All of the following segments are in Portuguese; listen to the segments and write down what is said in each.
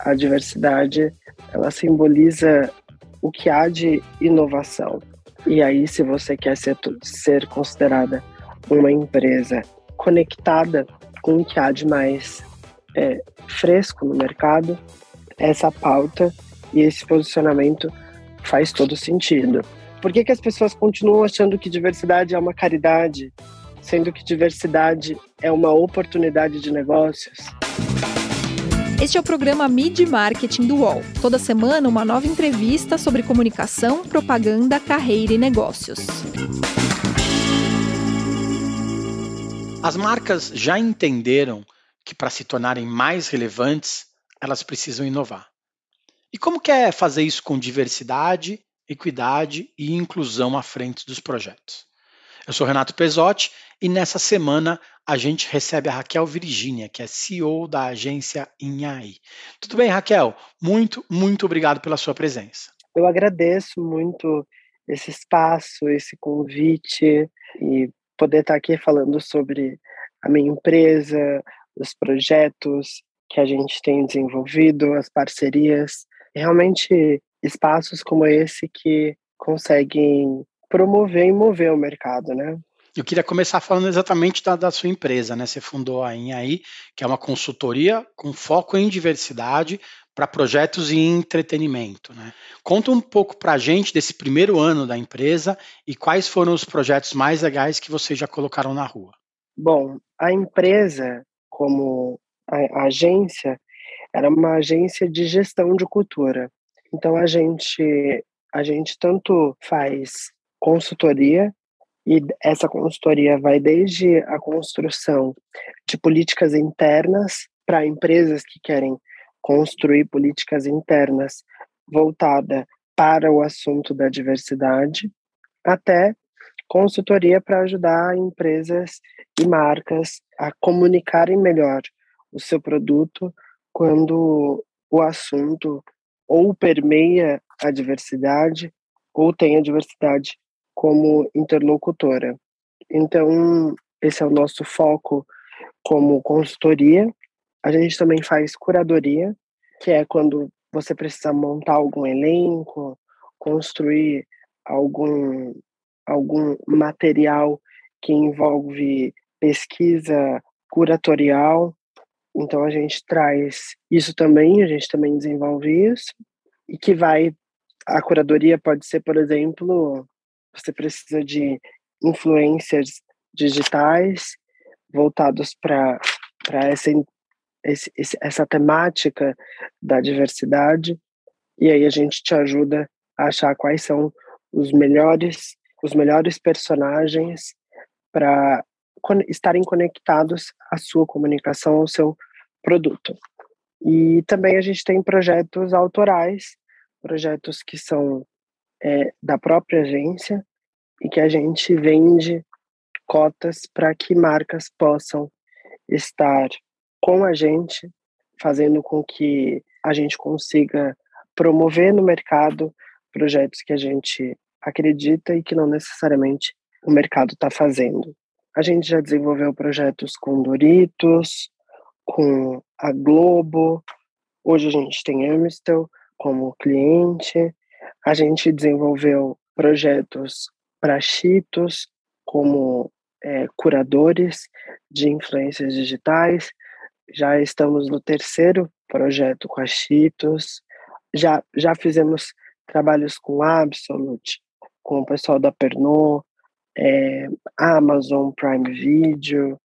a diversidade ela simboliza o que há de inovação. E aí, se você quer ser, ser considerada uma empresa conectada com o que há de mais é, fresco no mercado, essa pauta e esse posicionamento faz todo sentido. Por que, que as pessoas continuam achando que diversidade é uma caridade, sendo que diversidade é uma oportunidade de negócios? Este é o programa Mid Marketing do UOL. Toda semana, uma nova entrevista sobre comunicação, propaganda, carreira e negócios. As marcas já entenderam que para se tornarem mais relevantes, elas precisam inovar. E como que é fazer isso com diversidade, equidade e inclusão à frente dos projetos? Eu sou Renato Pesotti e nessa semana a gente recebe a Raquel Virgínia, que é CEO da agência Inhai. Tudo bem, Raquel? Muito, muito obrigado pela sua presença. Eu agradeço muito esse espaço, esse convite e poder estar aqui falando sobre a minha empresa, os projetos que a gente tem desenvolvido, as parcerias, realmente espaços como esse que conseguem promover e mover o mercado, né? Eu queria começar falando exatamente da, da sua empresa, né? Você fundou a INAI, que é uma consultoria com foco em diversidade para projetos e entretenimento. Né? Conta um pouco para a gente desse primeiro ano da empresa e quais foram os projetos mais legais que vocês já colocaram na rua. Bom, a empresa, como a, a agência, era uma agência de gestão de cultura. Então a gente a gente tanto faz consultoria e essa consultoria vai desde a construção de políticas internas para empresas que querem construir políticas internas voltada para o assunto da diversidade, até consultoria para ajudar empresas e marcas a comunicarem melhor o seu produto quando o assunto ou permeia a diversidade ou tem a diversidade como interlocutora. Então, esse é o nosso foco como consultoria. A gente também faz curadoria, que é quando você precisa montar algum elenco, construir algum algum material que envolve pesquisa curatorial. Então a gente traz isso também, a gente também desenvolve isso e que vai a curadoria pode ser, por exemplo, você precisa de influencers digitais voltados para essa, essa temática da diversidade, e aí a gente te ajuda a achar quais são os melhores, os melhores personagens para estarem conectados à sua comunicação, ao seu produto. E também a gente tem projetos autorais, projetos que são é, da própria agência e que a gente vende cotas para que marcas possam estar com a gente, fazendo com que a gente consiga promover no mercado projetos que a gente acredita e que não necessariamente o mercado está fazendo. A gente já desenvolveu projetos com Doritos, com a Globo, hoje a gente tem Amstel como cliente, a gente desenvolveu projetos para Cheetos como é, curadores de influências digitais. Já estamos no terceiro projeto com a Cheetos. Já, já fizemos trabalhos com Absolute, com o pessoal da Pernod, é, Amazon Prime Video,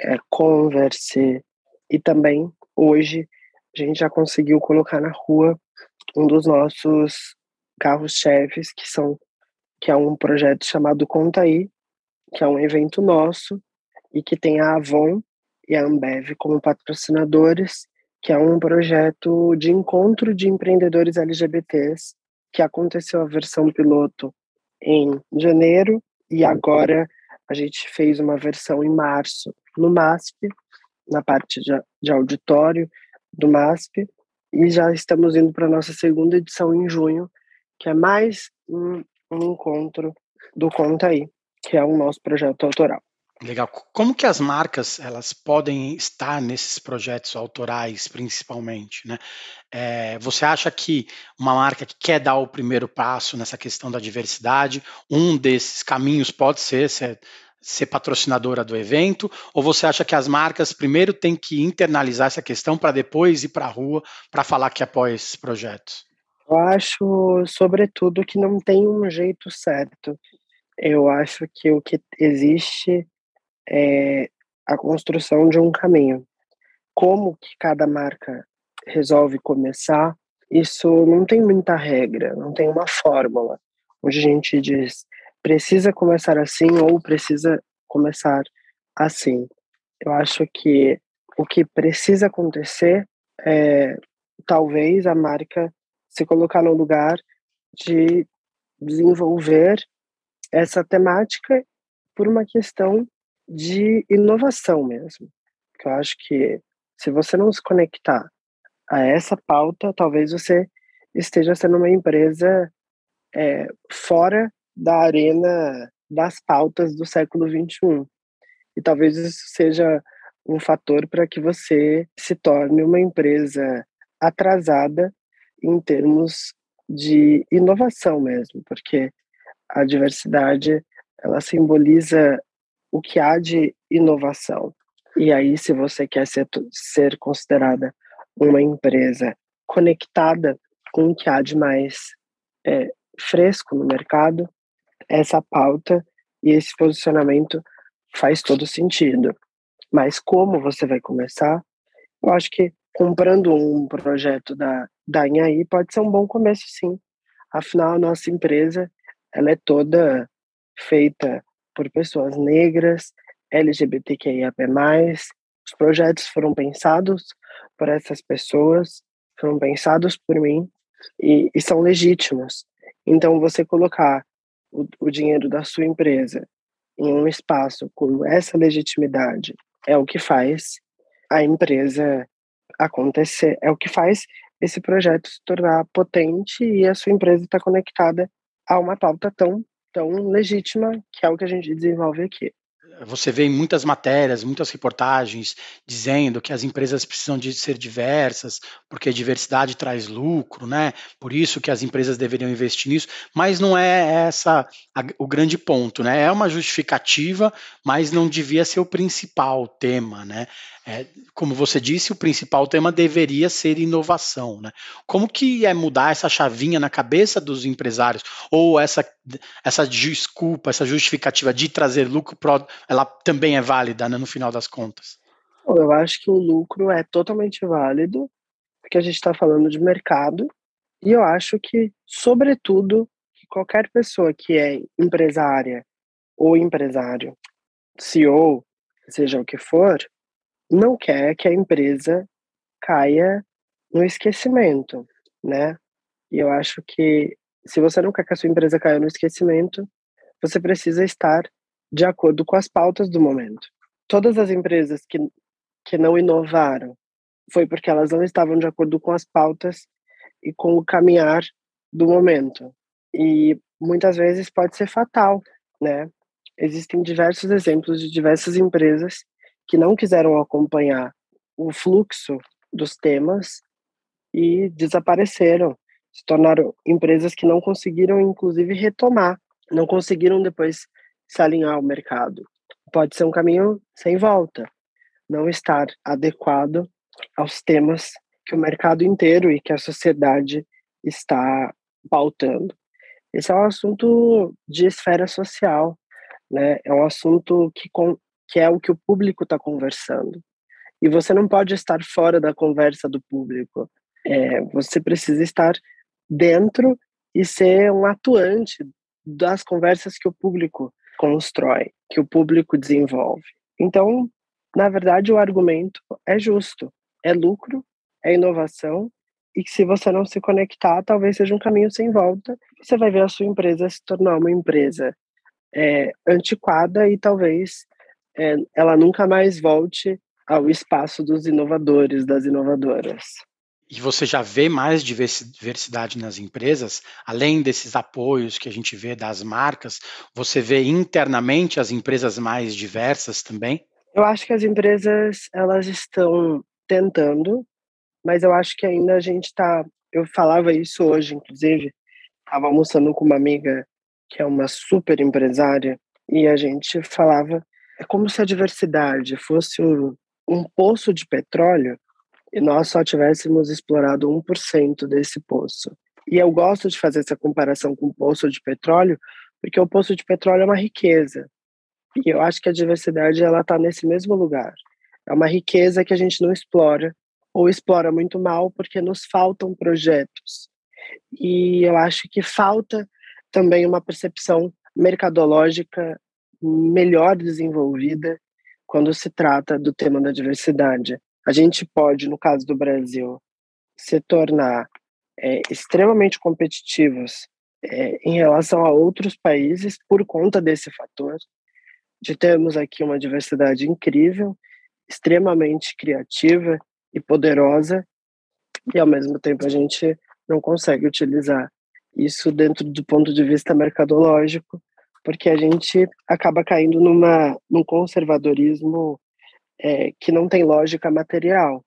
é, Converse e também hoje a gente já conseguiu colocar na rua um dos nossos carros-chefes, que são que é um projeto chamado Conta Aí, que é um evento nosso e que tem a Avon e a Ambev como patrocinadores, que é um projeto de encontro de empreendedores LGBTs, que aconteceu a versão piloto em janeiro e agora a gente fez uma versão em março no MASP, na parte de, de auditório do MASP, e já estamos indo para a nossa segunda edição em junho, que é mais um, um encontro do Conta Aí, que é o nosso projeto autoral. Legal. Como que as marcas elas podem estar nesses projetos autorais, principalmente, né? É, você acha que uma marca que quer dar o primeiro passo nessa questão da diversidade, um desses caminhos pode ser ser, ser patrocinadora do evento? Ou você acha que as marcas primeiro têm que internalizar essa questão para depois ir para a rua para falar que apoia esses projetos? Eu acho, sobretudo, que não tem um jeito certo. Eu acho que o que existe é a construção de um caminho. Como que cada marca resolve começar, isso não tem muita regra, não tem uma fórmula onde a gente diz precisa começar assim ou precisa começar assim. Eu acho que o que precisa acontecer é talvez a marca se colocar no lugar de desenvolver essa temática por uma questão de inovação mesmo. Eu acho que se você não se conectar a essa pauta, talvez você esteja sendo uma empresa é, fora da arena das pautas do século XXI. E talvez isso seja um fator para que você se torne uma empresa atrasada em termos de inovação mesmo, porque a diversidade ela simboliza o que há de inovação. E aí, se você quer ser, ser considerada uma empresa conectada com o que há de mais é, fresco no mercado, essa pauta e esse posicionamento faz todo sentido. Mas como você vai começar? Eu acho que comprando um projeto da, da Inhaí pode ser um bom começo, sim. Afinal, a nossa empresa ela é toda feita por pessoas negras, LGBTQIAP+. Os projetos foram pensados por essas pessoas, foram pensados por mim e, e são legítimos. Então, você colocar o, o dinheiro da sua empresa em um espaço com essa legitimidade é o que faz a empresa acontecer, é o que faz esse projeto se tornar potente e a sua empresa estar tá conectada a uma pauta tão, tão legítima que é o que a gente desenvolve aqui você vê em muitas matérias, muitas reportagens dizendo que as empresas precisam de ser diversas, porque diversidade traz lucro, né? Por isso que as empresas deveriam investir nisso, mas não é essa a, o grande ponto, né? É uma justificativa, mas não devia ser o principal tema, né? É, como você disse, o principal tema deveria ser inovação. Né? Como que é mudar essa chavinha na cabeça dos empresários? Ou essa, essa desculpa, essa justificativa de trazer lucro, ela também é válida né, no final das contas? Eu acho que o lucro é totalmente válido, porque a gente está falando de mercado, e eu acho que, sobretudo, que qualquer pessoa que é empresária ou empresário, CEO, seja o que for, não quer que a empresa caia no esquecimento, né? E eu acho que se você não quer que a sua empresa caia no esquecimento, você precisa estar de acordo com as pautas do momento. Todas as empresas que, que não inovaram foi porque elas não estavam de acordo com as pautas e com o caminhar do momento. E muitas vezes pode ser fatal, né? Existem diversos exemplos de diversas empresas que não quiseram acompanhar o fluxo dos temas e desapareceram, se tornaram empresas que não conseguiram, inclusive, retomar, não conseguiram depois se alinhar ao mercado. Pode ser um caminho sem volta, não estar adequado aos temas que o mercado inteiro e que a sociedade está pautando. Esse é um assunto de esfera social, né? É um assunto que, que é o que o público está conversando. E você não pode estar fora da conversa do público. É, você precisa estar dentro e ser um atuante das conversas que o público constrói, que o público desenvolve. Então, na verdade, o argumento é justo. É lucro, é inovação, e que se você não se conectar, talvez seja um caminho sem volta. Você vai ver a sua empresa se tornar uma empresa é, antiquada e talvez é, ela nunca mais volte ao espaço dos inovadores, das inovadoras. E você já vê mais diversidade nas empresas, além desses apoios que a gente vê das marcas, você vê internamente as empresas mais diversas também? Eu acho que as empresas elas estão tentando, mas eu acho que ainda a gente está. Eu falava isso hoje, inclusive, estava almoçando com uma amiga que é uma super empresária e a gente falava é como se a diversidade fosse um, um poço de petróleo e nós só tivéssemos explorado 1% desse poço. E eu gosto de fazer essa comparação com o poço de petróleo, porque o poço de petróleo é uma riqueza. E eu acho que a diversidade ela está nesse mesmo lugar. É uma riqueza que a gente não explora ou explora muito mal porque nos faltam projetos. E eu acho que falta também uma percepção mercadológica melhor desenvolvida quando se trata do tema da diversidade. A gente pode, no caso do Brasil, se tornar é, extremamente competitivos é, em relação a outros países por conta desse fator, de termos aqui uma diversidade incrível, extremamente criativa e poderosa, e ao mesmo tempo a gente não consegue utilizar isso dentro do ponto de vista mercadológico, porque a gente acaba caindo numa, num conservadorismo é, que não tem lógica material,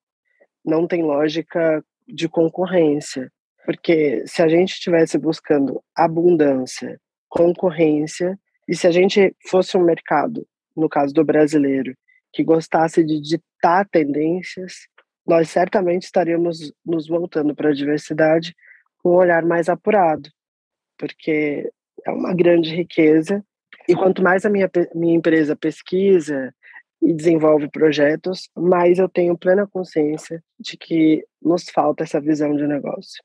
não tem lógica de concorrência. Porque se a gente estivesse buscando abundância, concorrência, e se a gente fosse um mercado, no caso do brasileiro, que gostasse de ditar tendências, nós certamente estaríamos nos voltando para a diversidade com um olhar mais apurado, porque é uma grande riqueza. E quanto mais a minha, minha empresa pesquisa, e desenvolve projetos, mas eu tenho plena consciência de que nos falta essa visão de negócio.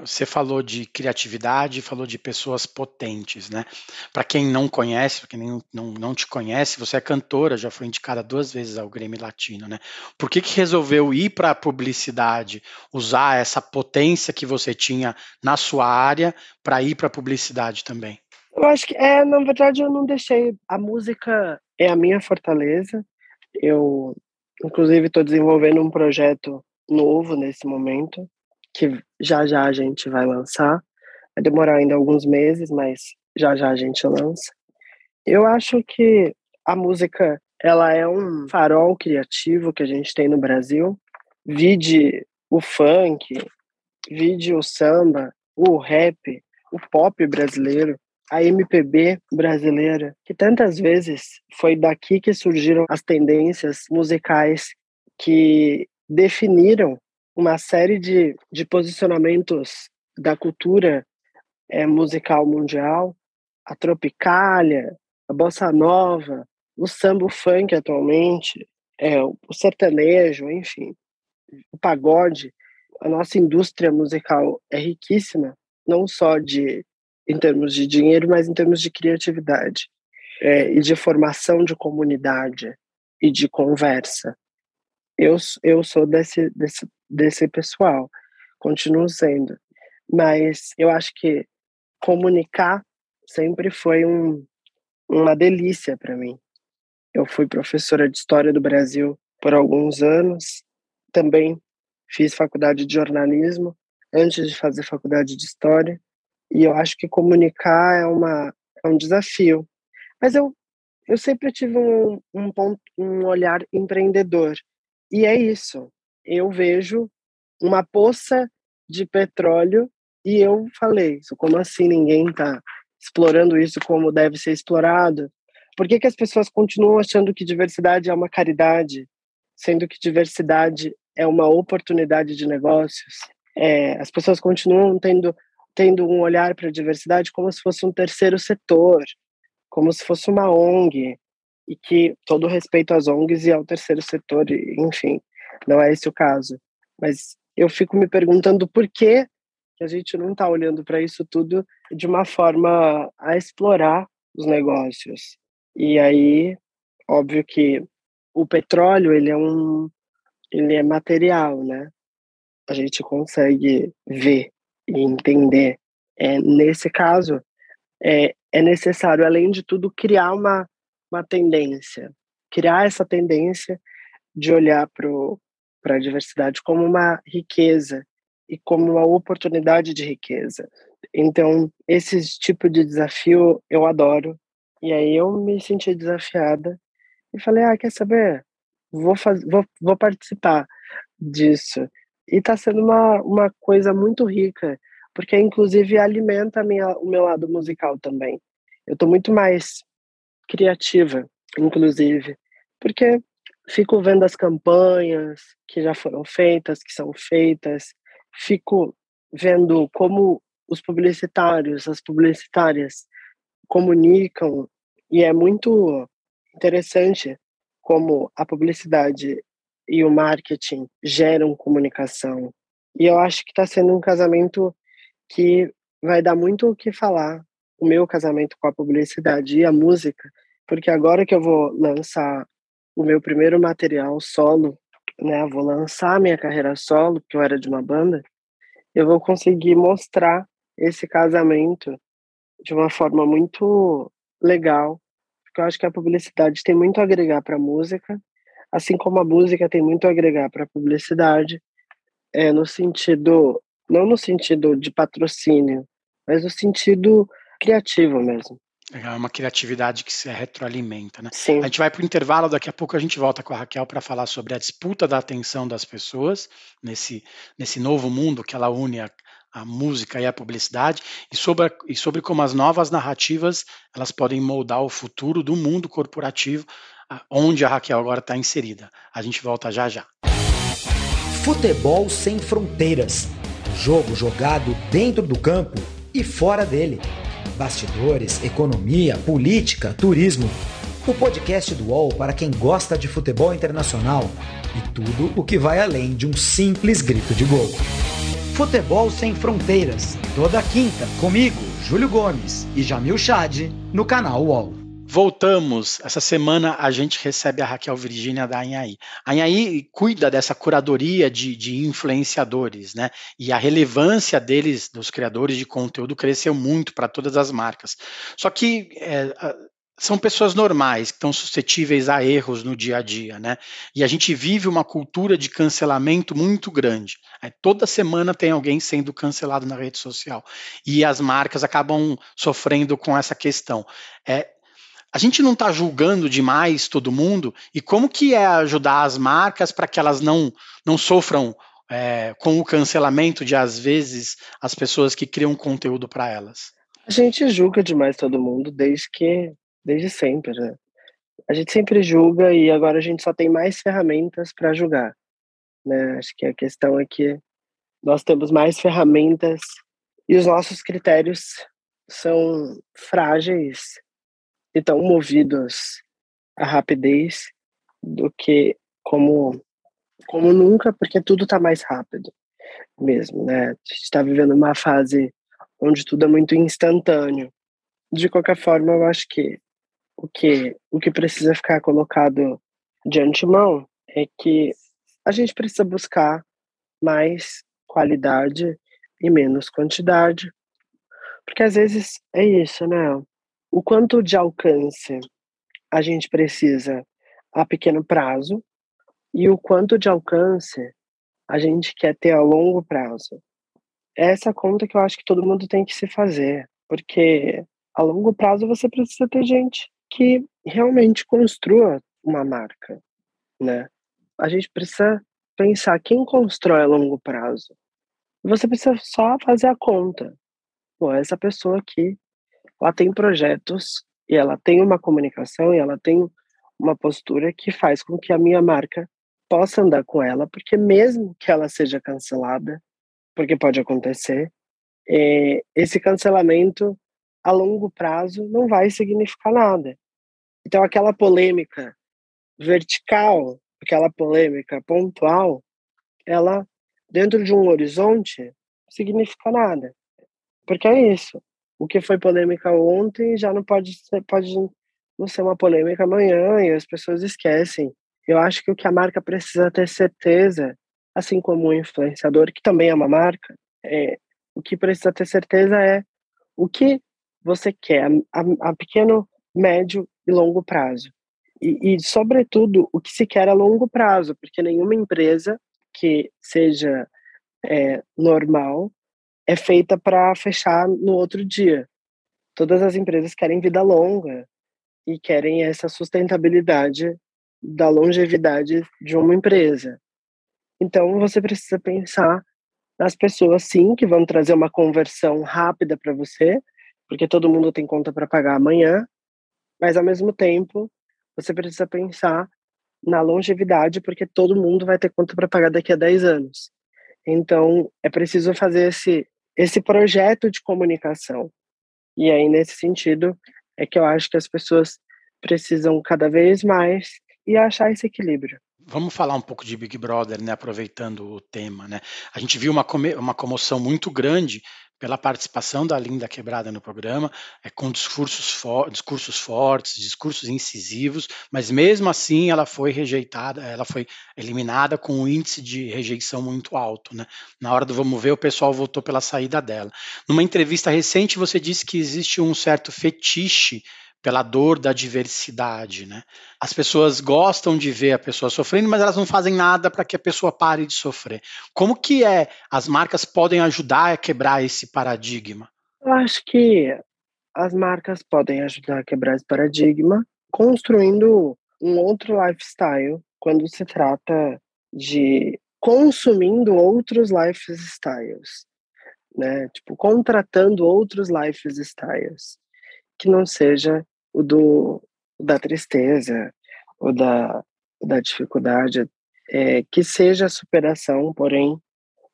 Você falou de criatividade, falou de pessoas potentes, né? Para quem não conhece, para quem não, não te conhece, você é cantora, já foi indicada duas vezes ao Grêmio Latino, né? Por que, que resolveu ir para a publicidade, usar essa potência que você tinha na sua área para ir para a publicidade também? Eu acho que, é, na verdade, eu não deixei. A música é a minha fortaleza. Eu, inclusive, estou desenvolvendo um projeto novo nesse momento, que já já a gente vai lançar. Vai demorar ainda alguns meses, mas já já a gente lança. Eu acho que a música ela é um farol criativo que a gente tem no Brasil. Vide o funk, vide o samba, o rap, o pop brasileiro a MPB brasileira, que tantas vezes foi daqui que surgiram as tendências musicais que definiram uma série de, de posicionamentos da cultura é, musical mundial, a tropicália, a bossa nova, o samba o funk atualmente, é, o sertanejo, enfim, o pagode. A nossa indústria musical é riquíssima, não só de em termos de dinheiro, mas em termos de criatividade é, e de formação de comunidade e de conversa. Eu, eu sou desse, desse, desse pessoal, continuo sendo, mas eu acho que comunicar sempre foi um, uma delícia para mim. Eu fui professora de História do Brasil por alguns anos, também fiz faculdade de jornalismo antes de fazer faculdade de História, e eu acho que comunicar é, uma, é um desafio. Mas eu, eu sempre tive um, um, ponto, um olhar empreendedor. E é isso. Eu vejo uma poça de petróleo e eu falei, isso como assim ninguém está explorando isso como deve ser explorado? Por que, que as pessoas continuam achando que diversidade é uma caridade, sendo que diversidade é uma oportunidade de negócios? É, as pessoas continuam tendo tendo um olhar para a diversidade como se fosse um terceiro setor, como se fosse uma ONG, e que todo respeito às ONGs e ao terceiro setor, enfim, não é esse o caso. Mas eu fico me perguntando por que a gente não está olhando para isso tudo de uma forma a explorar os negócios. E aí, óbvio que o petróleo ele é um ele é material, né? A gente consegue ver e entender. É, nesse caso, é, é necessário, além de tudo, criar uma, uma tendência, criar essa tendência de olhar para a diversidade como uma riqueza e como uma oportunidade de riqueza. Então, esse tipo de desafio eu adoro. E aí eu me senti desafiada e falei: ah, quer saber? Vou, fazer, vou, vou participar disso. E está sendo uma, uma coisa muito rica, porque inclusive alimenta minha, o meu lado musical também. Eu estou muito mais criativa, inclusive, porque fico vendo as campanhas que já foram feitas, que são feitas, fico vendo como os publicitários, as publicitárias comunicam e é muito interessante como a publicidade e o marketing geram comunicação. E eu acho que está sendo um casamento que vai dar muito o que falar, o meu casamento com a publicidade e a música, porque agora que eu vou lançar o meu primeiro material solo, né, vou lançar minha carreira solo, porque eu era de uma banda, eu vou conseguir mostrar esse casamento de uma forma muito legal, porque eu acho que a publicidade tem muito a agregar para a música, assim como a música tem muito a agregar para a publicidade, é, no sentido, não no sentido de patrocínio, mas no sentido criativo mesmo. É uma criatividade que se retroalimenta, né? Sim. A gente vai para o intervalo, daqui a pouco a gente volta com a Raquel para falar sobre a disputa da atenção das pessoas nesse, nesse novo mundo que ela une a, a música e a publicidade e sobre, e sobre como as novas narrativas elas podem moldar o futuro do mundo corporativo onde a Raquel agora está inserida. A gente volta já já. Futebol sem fronteiras. Jogo jogado dentro do campo e fora dele bastidores, economia, política, turismo. O podcast do UOL para quem gosta de futebol internacional e tudo o que vai além de um simples grito de gol. Futebol Sem Fronteiras, toda quinta, comigo, Júlio Gomes e Jamil Chad, no canal UOL. Voltamos. Essa semana a gente recebe a Raquel Virgínia da Anhaí. A Anhaí cuida dessa curadoria de, de, influenciadores, né? E a relevância deles, dos criadores de conteúdo, cresceu muito para todas as marcas. Só que é, são pessoas normais, que estão suscetíveis a erros no dia a dia, né? E a gente vive uma cultura de cancelamento muito grande. Toda semana tem alguém sendo cancelado na rede social. E as marcas acabam sofrendo com essa questão. É, a gente não está julgando demais todo mundo e como que é ajudar as marcas para que elas não, não sofram é, com o cancelamento de às vezes as pessoas que criam conteúdo para elas? A gente julga demais todo mundo desde que desde sempre, né? A gente sempre julga e agora a gente só tem mais ferramentas para julgar, né? Acho que a questão é que nós temos mais ferramentas e os nossos critérios são frágeis e tão movidos à rapidez do que como como nunca, porque tudo está mais rápido mesmo, né? A gente está vivendo uma fase onde tudo é muito instantâneo. De qualquer forma, eu acho que o que o que precisa ficar colocado de antemão é que a gente precisa buscar mais qualidade e menos quantidade, porque às vezes é isso, né? O quanto de alcance a gente precisa a pequeno prazo e o quanto de alcance a gente quer ter a longo prazo. Essa é conta que eu acho que todo mundo tem que se fazer, porque a longo prazo você precisa ter gente que realmente construa uma marca, né? A gente precisa pensar quem constrói a longo prazo. Você precisa só fazer a conta. Pô, essa pessoa aqui ela tem projetos e ela tem uma comunicação e ela tem uma postura que faz com que a minha marca possa andar com ela, porque mesmo que ela seja cancelada, porque pode acontecer, é, esse cancelamento a longo prazo não vai significar nada. Então, aquela polêmica vertical, aquela polêmica pontual, ela, dentro de um horizonte, significa nada. Porque é isso o que foi polêmica ontem já não pode ser, pode não ser uma polêmica amanhã e as pessoas esquecem. Eu acho que o que a marca precisa ter certeza, assim como o influenciador, que também é uma marca, é, o que precisa ter certeza é o que você quer a, a pequeno, médio e longo prazo. E, e, sobretudo, o que se quer a longo prazo, porque nenhuma empresa que seja é, normal é feita para fechar no outro dia. Todas as empresas querem vida longa e querem essa sustentabilidade da longevidade de uma empresa. Então você precisa pensar nas pessoas sim que vão trazer uma conversão rápida para você, porque todo mundo tem conta para pagar amanhã, mas ao mesmo tempo você precisa pensar na longevidade, porque todo mundo vai ter conta para pagar daqui a 10 anos. Então, é preciso fazer esse, esse projeto de comunicação. E aí, nesse sentido, é que eu acho que as pessoas precisam cada vez mais e achar esse equilíbrio. Vamos falar um pouco de Big Brother, né, aproveitando o tema. Né? A gente viu uma, uma comoção muito grande pela participação da Linda Quebrada no programa, é, com discursos, discursos fortes, discursos incisivos, mas mesmo assim ela foi rejeitada, ela foi eliminada com um índice de rejeição muito alto. Né? Na hora do vamos ver, o pessoal votou pela saída dela. Numa entrevista recente, você disse que existe um certo fetiche pela dor da diversidade, né? As pessoas gostam de ver a pessoa sofrendo, mas elas não fazem nada para que a pessoa pare de sofrer. Como que é as marcas podem ajudar a quebrar esse paradigma? Eu acho que as marcas podem ajudar a quebrar esse paradigma construindo um outro lifestyle quando se trata de consumindo outros lifestyles, né? Tipo, contratando outros lifestyles que não seja o do da tristeza ou da, da dificuldade, é, que seja superação, porém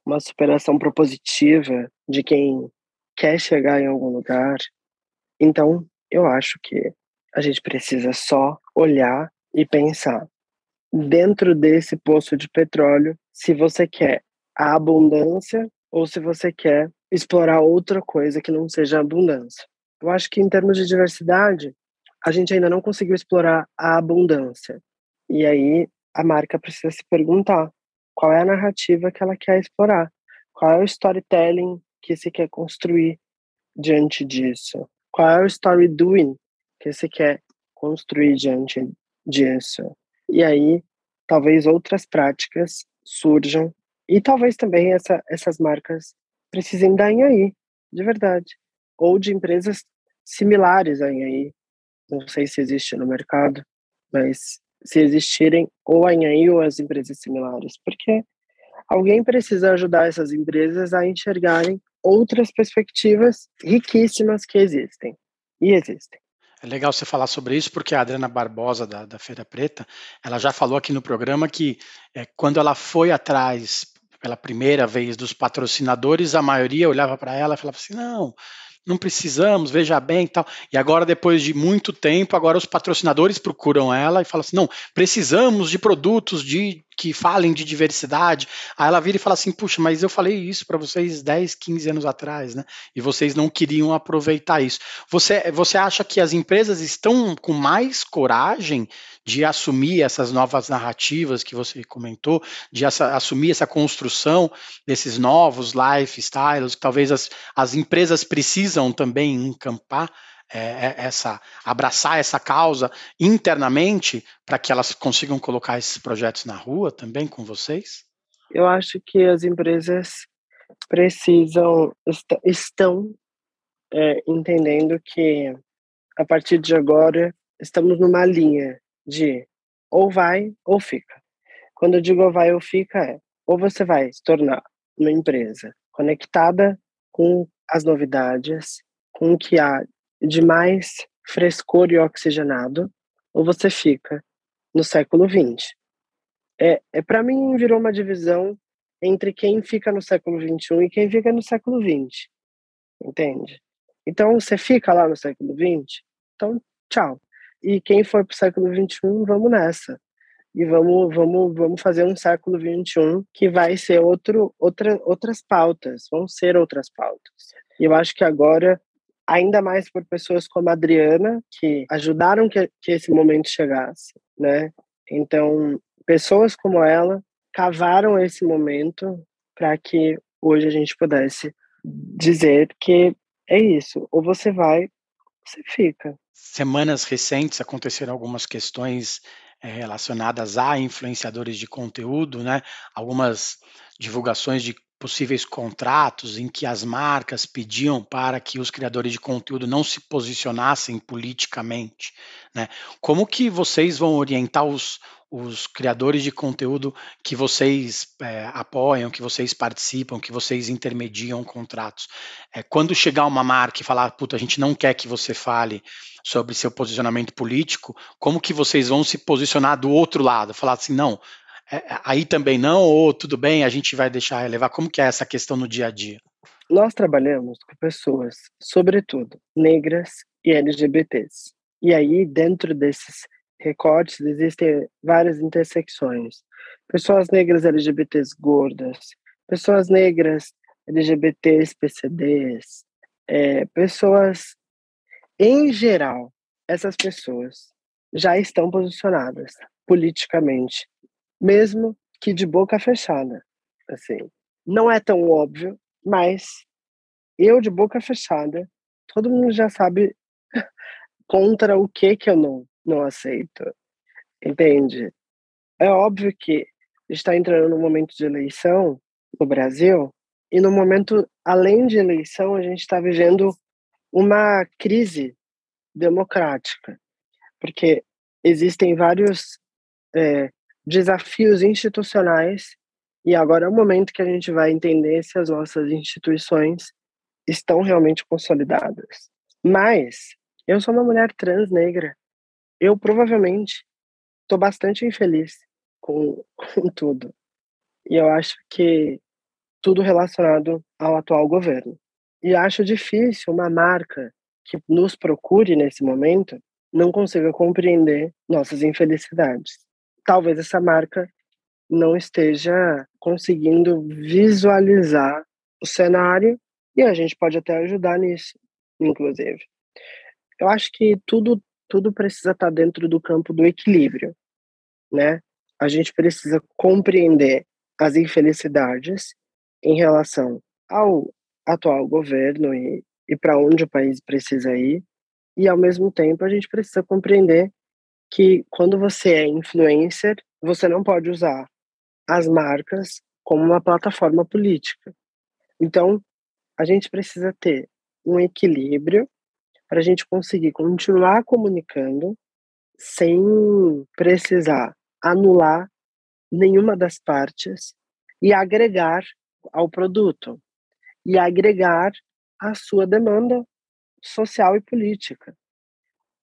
uma superação propositiva de quem quer chegar em algum lugar. Então, eu acho que a gente precisa só olhar e pensar dentro desse poço de petróleo se você quer a abundância ou se você quer explorar outra coisa que não seja abundância. Eu acho que em termos de diversidade, a gente ainda não conseguiu explorar a abundância. E aí a marca precisa se perguntar qual é a narrativa que ela quer explorar, qual é o storytelling que se quer construir diante disso, qual é o story doing que se quer construir diante disso. E aí talvez outras práticas surjam. E talvez também essa, essas marcas precisem em aí, de verdade, ou de empresas similares aí, aí não sei se existe no mercado, mas se existirem, ou a Anhaí ou as empresas similares, porque alguém precisa ajudar essas empresas a enxergarem outras perspectivas riquíssimas que existem, e existem. É legal você falar sobre isso, porque a Adriana Barbosa, da, da Feira Preta, ela já falou aqui no programa que é, quando ela foi atrás pela primeira vez dos patrocinadores, a maioria olhava para ela e falava assim: não, não precisamos, veja bem e tal. E agora, depois de muito tempo, agora os patrocinadores procuram ela e falam assim: não, precisamos de produtos de que falem de diversidade. Aí ela vira e fala assim: puxa, mas eu falei isso para vocês 10, 15 anos atrás, né? E vocês não queriam aproveitar isso. Você, você acha que as empresas estão com mais coragem de assumir essas novas narrativas que você comentou, de essa, assumir essa construção desses novos lifestyles, que talvez as, as empresas precisam também encampar é, é essa abraçar essa causa internamente para que elas consigam colocar esses projetos na rua também com vocês? Eu acho que as empresas precisam est estão é, entendendo que a partir de agora estamos numa linha de ou vai ou fica. Quando eu digo ou vai ou fica, é ou você vai se tornar uma empresa conectada com as novidades, com o que há de mais frescor e oxigenado, ou você fica no século XX. É, é para mim virou uma divisão entre quem fica no século XXI e quem fica no século XX, entende? Então você fica lá no século XX, então tchau. E quem for para o século XXI, vamos nessa. E vamos, vamos, vamos fazer um século XXI que vai ser outro, outra, outras pautas, vão ser outras pautas. E eu acho que agora, ainda mais por pessoas como a Adriana, que ajudaram que, que esse momento chegasse, né? Então, pessoas como ela cavaram esse momento para que hoje a gente pudesse dizer que é isso, ou você vai, você fica semanas recentes aconteceram algumas questões é, relacionadas a influenciadores de conteúdo, né? Algumas divulgações de possíveis contratos em que as marcas pediam para que os criadores de conteúdo não se posicionassem politicamente, né? Como que vocês vão orientar os, os criadores de conteúdo que vocês é, apoiam, que vocês participam, que vocês intermediam contratos. É, quando chegar uma marca e falar, puta, a gente não quer que você fale sobre seu posicionamento político, como que vocês vão se posicionar do outro lado? Falar assim, não, aí também não, ou tudo bem, a gente vai deixar relevar. Como que é essa questão no dia a dia? Nós trabalhamos com pessoas, sobretudo negras e LGBTs. E aí, dentro desses recortes, existem várias intersecções. Pessoas negras LGBTs gordas, pessoas negras LGBTs PCDs, é, pessoas, em geral, essas pessoas já estão posicionadas politicamente, mesmo que de boca fechada. Assim, não é tão óbvio, mas eu de boca fechada, todo mundo já sabe contra o que que eu não não aceito. Entende? É óbvio que está entrando num momento de eleição no Brasil, e no momento, além de eleição, a gente está vivendo uma crise democrática, porque existem vários é, desafios institucionais, e agora é o momento que a gente vai entender se as nossas instituições estão realmente consolidadas. Mas eu sou uma mulher trans negra eu provavelmente estou bastante infeliz com, com tudo. E eu acho que tudo relacionado ao atual governo. E acho difícil uma marca que nos procure nesse momento não consiga compreender nossas infelicidades. Talvez essa marca não esteja conseguindo visualizar o cenário e a gente pode até ajudar nisso, inclusive. Eu acho que tudo tudo precisa estar dentro do campo do equilíbrio, né? A gente precisa compreender as infelicidades em relação ao atual governo e, e para onde o país precisa ir, e ao mesmo tempo a gente precisa compreender que quando você é influencer, você não pode usar as marcas como uma plataforma política. Então, a gente precisa ter um equilíbrio para a gente conseguir continuar comunicando sem precisar anular nenhuma das partes e agregar ao produto e agregar a sua demanda social e política.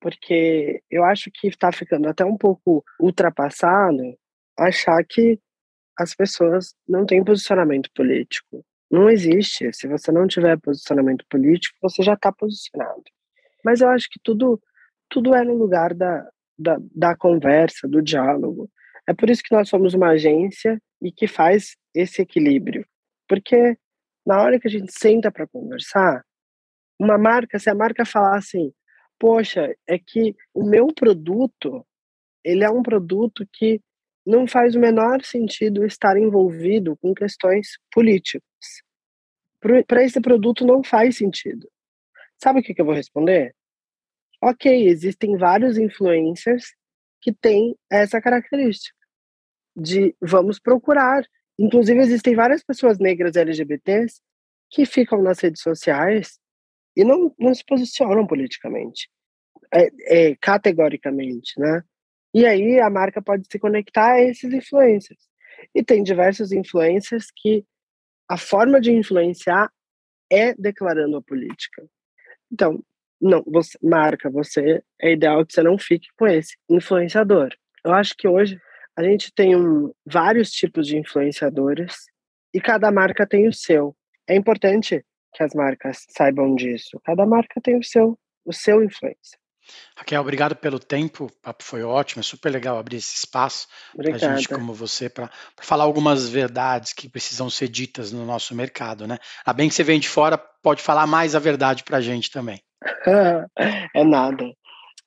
Porque eu acho que está ficando até um pouco ultrapassado achar que as pessoas não têm posicionamento político. Não existe. Se você não tiver posicionamento político, você já está posicionado. Mas eu acho que tudo, tudo é no lugar da, da, da conversa, do diálogo. É por isso que nós somos uma agência e que faz esse equilíbrio. Porque na hora que a gente senta para conversar, uma marca, se a marca falar assim, poxa, é que o meu produto, ele é um produto que não faz o menor sentido estar envolvido com questões políticas. Para esse produto não faz sentido. Sabe o que, que eu vou responder? Ok, existem vários influencers que têm essa característica de vamos procurar. Inclusive, existem várias pessoas negras LGBTs que ficam nas redes sociais e não, não se posicionam politicamente, é, é, categoricamente, né? E aí a marca pode se conectar a esses influencers. E tem diversos influencers que a forma de influenciar é declarando a política. Então, não, você marca, você é ideal que você não fique com esse influenciador. Eu acho que hoje a gente tem um, vários tipos de influenciadores e cada marca tem o seu. É importante que as marcas saibam disso. Cada marca tem o seu, o seu influência. Raquel, obrigado pelo tempo, o papo foi ótimo, é super legal abrir esse espaço para gente como você, para falar algumas verdades que precisam ser ditas no nosso mercado, né? A bem que você vem de fora, pode falar mais a verdade para a gente também. é nada.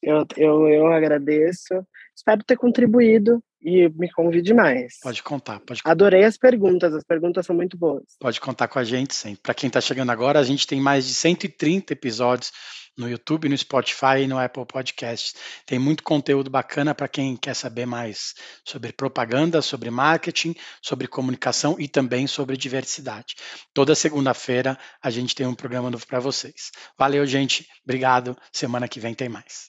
Eu, eu, eu agradeço, espero ter contribuído e me convide mais. Pode contar, pode contar. Adorei as perguntas, as perguntas são muito boas. Pode contar com a gente sempre. Para quem está chegando agora, a gente tem mais de 130 episódios no YouTube, no Spotify e no Apple Podcasts. Tem muito conteúdo bacana para quem quer saber mais sobre propaganda, sobre marketing, sobre comunicação e também sobre diversidade. Toda segunda-feira a gente tem um programa novo para vocês. Valeu, gente. Obrigado. Semana que vem tem mais.